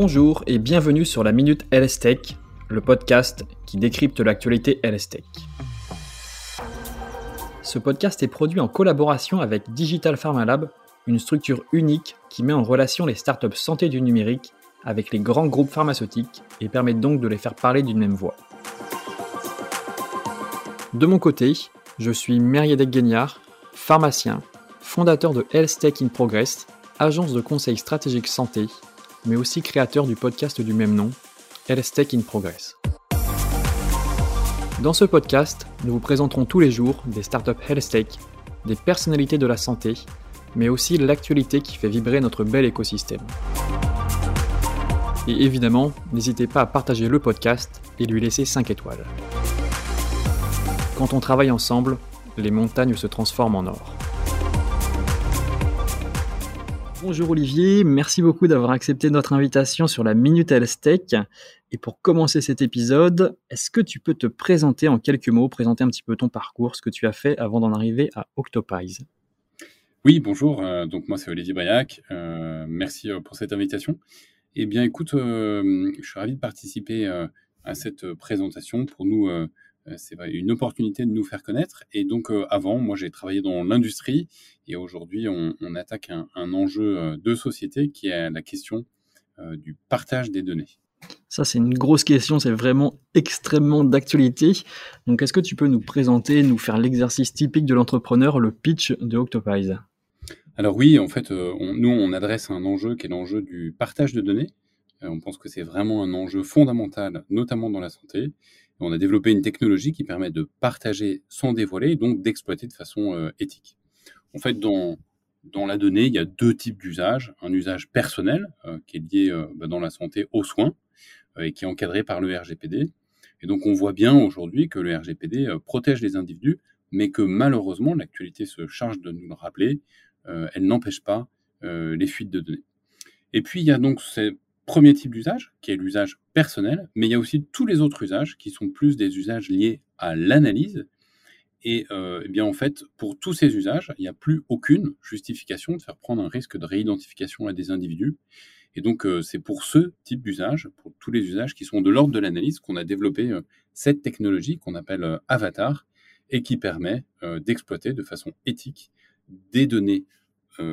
Bonjour et bienvenue sur la Minute LS Tech, le podcast qui décrypte l'actualité LS Tech. Ce podcast est produit en collaboration avec Digital Pharma Lab, une structure unique qui met en relation les startups santé du numérique avec les grands groupes pharmaceutiques et permet donc de les faire parler d'une même voix. De mon côté, je suis Meriadec Guignard, pharmacien, fondateur de Health Tech in Progress, agence de conseil stratégique santé, mais aussi créateur du podcast du même nom, Tech in Progress. Dans ce podcast, nous vous présenterons tous les jours des startups Health des personnalités de la santé, mais aussi l'actualité qui fait vibrer notre bel écosystème. Et évidemment, n'hésitez pas à partager le podcast et lui laisser 5 étoiles. Quand on travaille ensemble, les montagnes se transforment en or. Bonjour Olivier, merci beaucoup d'avoir accepté notre invitation sur la Minute Health Tech. Et pour commencer cet épisode, est-ce que tu peux te présenter en quelques mots, présenter un petit peu ton parcours, ce que tu as fait avant d'en arriver à Octopies Oui, bonjour, euh, donc moi c'est Olivier Briac, euh, merci euh, pour cette invitation. Eh bien écoute, je suis ravi de participer à cette présentation. Pour nous, c'est une opportunité de nous faire connaître. Et donc, euh, avant, moi, j'ai travaillé dans l'industrie et aujourd'hui, on, attaque un, enjeu euh, de société qui est la question du partage des données. Ça, c'est une grosse question, c'est vraiment extrêmement d'actualité. Donc, est-ce que tu peux nous présenter, nous faire l'exercice typique de l'entrepreneur, le pitch de Octopies Alors oui, en fait, nous, on adresse un enjeu qui est l'enjeu du partage de données. on pense que c'est vraiment un enjeu fondamental, notamment dans la santé on a développé une technologie qui permet de partager sans dévoiler et donc d'exploiter de façon euh, éthique. En fait, dans, la donnée, il y a deux types d'usages. Un usage personnel, euh, qui est lié euh, bah, dans la santé aux soins et qui est encadré par le RGPD. Et donc, on voit bien aujourd'hui que le RGPD protège les individus, mais que malheureusement, l'actualité se charge de nous le rappeler, elle n'empêche pas les fuites de données. Et puis, il y a donc ces premier type d'usage, qui est l'usage personnel, mais il y a aussi tous les autres usages qui sont plus des usages liés à l'analyse. Et euh, eh bien en fait, pour tous ces usages, il n'y a plus aucune justification de faire prendre un risque de réidentification à des individus. Et donc euh, c'est pour ce type d'usage, pour tous les usages qui sont de l'ordre de l'analyse, qu'on a développé euh, cette technologie qu'on appelle Avatar et qui permet d'exploiter de façon éthique des données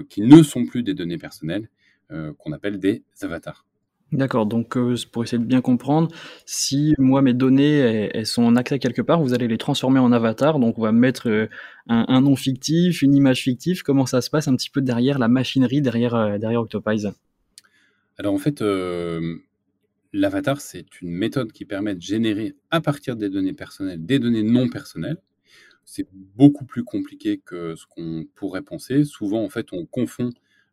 qui ne sont plus des données personnelles, qu'on appelle des avatars. D'accord, donc euh, pour essayer de bien comprendre, si moi mes données elles, sont en accès quelque part, vous allez les transformer en avatar, donc on va mettre euh, un, nom fictif, une image fictive, comment ça se passe un petit peu derrière la machinerie, derrière, euh, Octopies Alors en fait, l'avatar c'est une méthode qui permet de générer à partir des données personnelles des données non personnelles. C'est beaucoup plus compliqué que ce qu'on pourrait penser. Souvent en fait on confond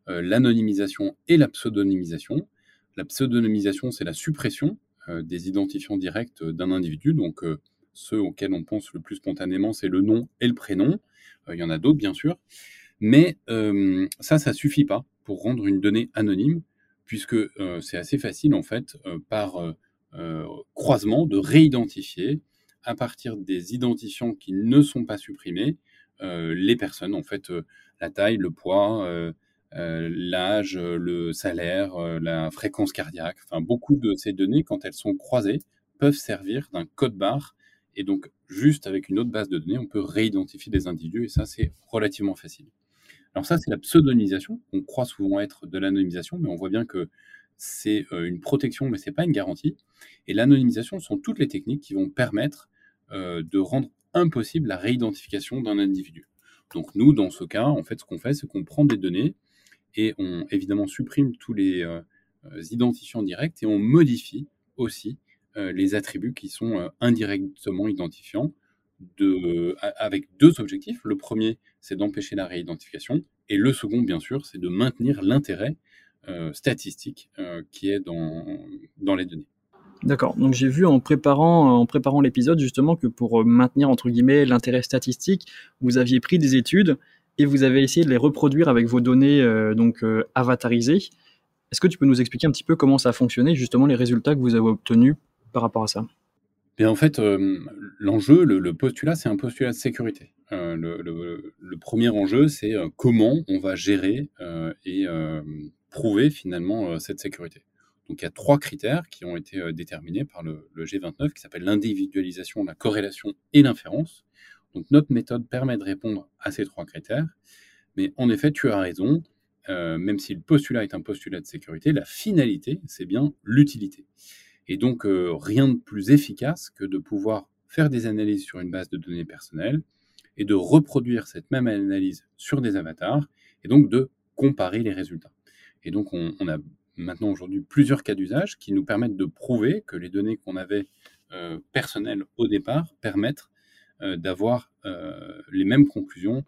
l'anonymisation et la pseudonymisation. La pseudonymisation, c'est la suppression euh, des identifiants directs d'un individu. Donc, euh, ceux auxquels on pense le plus spontanément, c'est le nom et le prénom. Euh, il y en a d'autres, bien sûr. Mais ça, ça suffit pas pour rendre une donnée anonyme, puisque c'est assez facile, en fait, par croisement, de réidentifier à partir des identifiants qui ne sont pas supprimés les personnes. En fait, la taille, le poids, euh, l'âge, le salaire, euh, la fréquence cardiaque, enfin beaucoup de ces données, quand elles sont croisées, peuvent servir d'un code barre. Et donc, juste avec une autre base de données, on peut réidentifier des individus, et ça, c'est relativement facile. Alors ça, c'est la pseudonymisation. On croit souvent être de l'anonymisation, mais on voit bien que c'est euh, une protection, mais c'est pas une garantie. Et l'anonymisation sont toutes les techniques qui vont permettre de rendre impossible la réidentification d'un individu. Donc nous, dans ce cas, en fait, ce qu'on fait, c'est qu'on prend des données et on évidemment supprime tous les euh, euh, identifiants directs et on modifie aussi euh, les attributs qui sont indirectement identifiants de, avec deux objectifs. Le premier, c'est d'empêcher la réidentification et le second, bien sûr, c'est de maintenir l'intérêt statistique qui est dans, dans les données. D'accord. Donc j'ai vu en préparant en préparant l'épisode justement que pour maintenir entre guillemets l'intérêt statistique, vous aviez pris des études et vous avez essayé de les reproduire avec vos données euh, donc euh, avatarisées. Est-ce que tu peux nous expliquer un petit peu comment ça a fonctionné, justement les résultats que vous avez obtenus par rapport à ça? Bien, en fait, euh, l'enjeu, le, postulat, c'est un postulat de sécurité. le, premier enjeu, c'est comment on va gérer et prouver finalement cette sécurité. Donc il y a trois critères qui ont été déterminés par le, le G29 qui s'appelle l'individualisation, la corrélation et l'inférence. Donc notre méthode permet de répondre à ces trois critères. Mais en effet, tu as raison, euh, même si le postulat est un postulat de sécurité, la finalité, c'est bien l'utilité. Et donc, euh, rien de plus efficace que de pouvoir faire des analyses sur une base de données personnelles et de reproduire cette même analyse sur des avatars et donc de comparer les résultats. Et donc, on, a maintenant aujourd'hui plusieurs cas d'usage qui nous permettent de prouver que les données qu'on avait euh, personnelles au départ permettent d'avoir les mêmes conclusions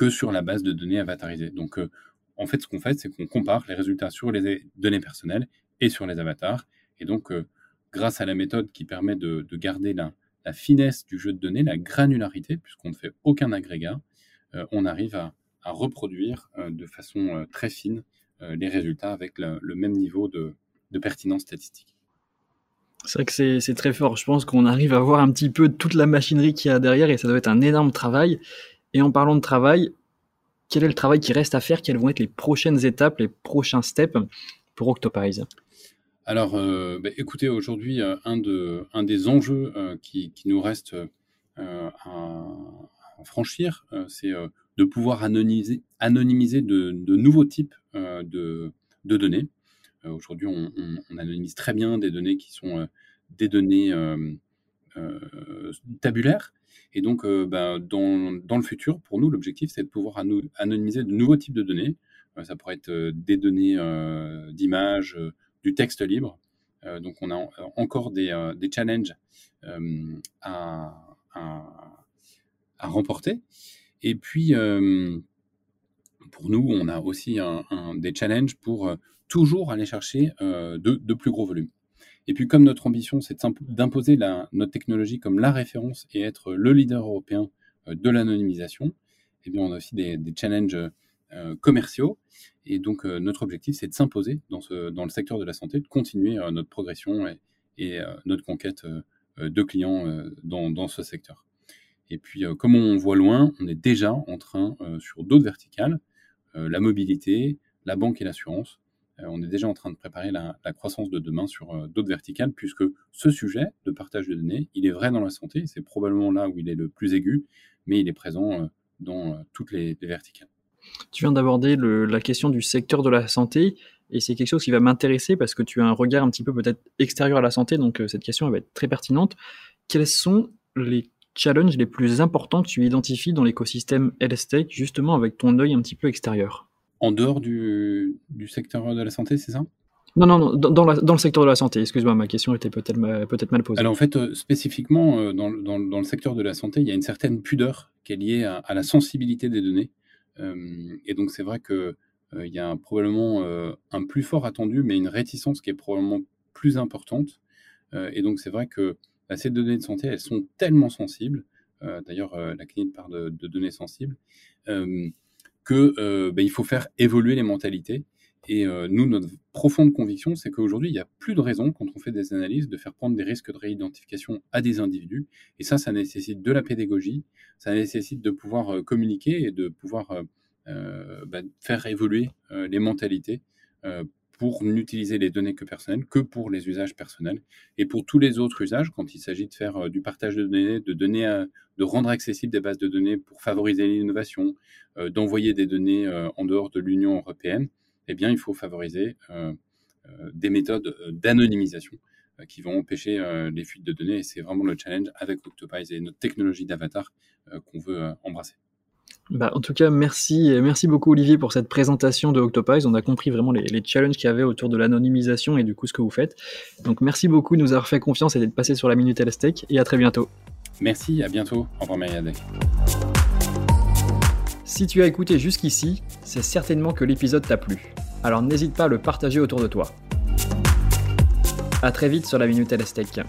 que sur la base de données avatarisées. Donc, euh, en fait, ce qu'on fait, c'est qu'on compare les résultats sur les données personnelles et sur les avatars. Et donc, euh, grâce à la méthode qui permet de, garder la, finesse du jeu de données, la granularité, puisqu'on ne fait aucun agrégat, euh, on arrive à, reproduire de façon très fine les résultats avec le, même niveau de pertinence statistique. C'est vrai que c'est très fort. Je pense qu'on arrive à voir un petit peu toute la machinerie qu'il y a derrière et ça doit être un énorme travail. Et en parlant de travail, quel est le travail qui reste à faire? Quelles vont être les prochaines étapes, les prochains steps pour Octopize Alors, euh, bah, écoutez, aujourd'hui, euh, un, de, un des enjeux euh, qui, nous reste à, franchir, c'est de pouvoir anonymiser, de, nouveaux types de, données. Aujourd'hui, on, on, anonymise très bien des données qui sont des données tabulaires, et donc, euh, ben, dans, le futur, pour nous, l'objectif, c'est de pouvoir anonymiser de nouveaux types de données. Euh, ça pourrait être euh, des données d'images, du texte libre. donc, on a encore des, challenges à, remporter. Et puis, pour nous, on a aussi des challenges pour toujours aller chercher de, de plus gros volumes. Et puis, comme notre ambition, c'est d'imposer notre technologie comme la référence et être le leader européen euh, de l'anonymisation, eh bien, on a aussi des, challenges euh, commerciaux. Et donc, euh, notre objectif, c'est de s'imposer dans, le secteur de la santé, de continuer notre progression et, notre conquête de clients dans, ce secteur. Et puis, comme on voit loin, on est déjà en train, sur d'autres verticales, la mobilité, la banque et l'assurance, euh, on est déjà en train de préparer la, croissance de demain sur euh, d'autres verticales, puisque ce sujet de partage de données, il est vrai dans la santé, c'est probablement là où il est le plus aigu, mais il est présent euh, dans toutes les, verticales. Tu viens d'aborder la question du secteur de la santé, et c'est quelque chose qui va m'intéresser parce que tu as un regard un petit peu peut-être extérieur à la santé, donc cette question va être très pertinente. Quels sont les challenges les plus importants que tu identifies dans l'écosystème health justement avec ton œil un petit peu extérieur? En dehors du, secteur de la santé, c'est ça? Non, non, non dans, le secteur de la santé. Excuse-moi, ma question était peut-être mal, peut mal posée. Alors en fait, euh, spécifiquement, euh, dans, le secteur de la santé, il y a une certaine pudeur qui est liée à, la sensibilité des données. Euh, et donc c'est vrai qu'il il y a probablement un plus fort attendu, mais une réticence qui est probablement plus importante. et donc c'est vrai que bah, ces données de santé, elles sont tellement sensibles. D'ailleurs, la clinique parle de, données sensibles que euh, ben, il faut faire évoluer les mentalités. Et euh, nous, notre profonde conviction, c'est qu'aujourd'hui, il n'y a plus de raison, quand on fait des analyses, de faire prendre des risques de réidentification à des individus. Et ça, ça nécessite de la pédagogie, ça nécessite de pouvoir euh, communiquer et de pouvoir ben, faire évoluer les mentalités pour n'utiliser les données que personnelles que pour les usages personnels. Et pour tous les autres usages, quand il s'agit de faire euh, du partage de données, de, de rendre accessibles des bases de données pour favoriser l'innovation, euh, d'envoyer des données euh, en dehors de l'Union européenne, eh bien, il faut favoriser des méthodes d'anonymisation qui vont empêcher les fuites de données. Et c'est vraiment le challenge avec Octopize et notre technologie d'avatar qu'on veut embrasser. Bah, en tout cas, merci, merci beaucoup Olivier pour cette présentation de Octopies. On a compris vraiment les, challenges qu'il y avait autour de l'anonymisation et du coup ce que vous faites. Donc merci beaucoup de nous avoir fait confiance et d'être passé sur la Minute Elastec et à très bientôt. Merci, à bientôt. Au revoir Mariadec. Si tu as écouté jusqu'ici, c'est certainement que l'épisode t'a plu. Alors n'hésite pas à le partager autour de toi. A très vite sur la Minute Elastec.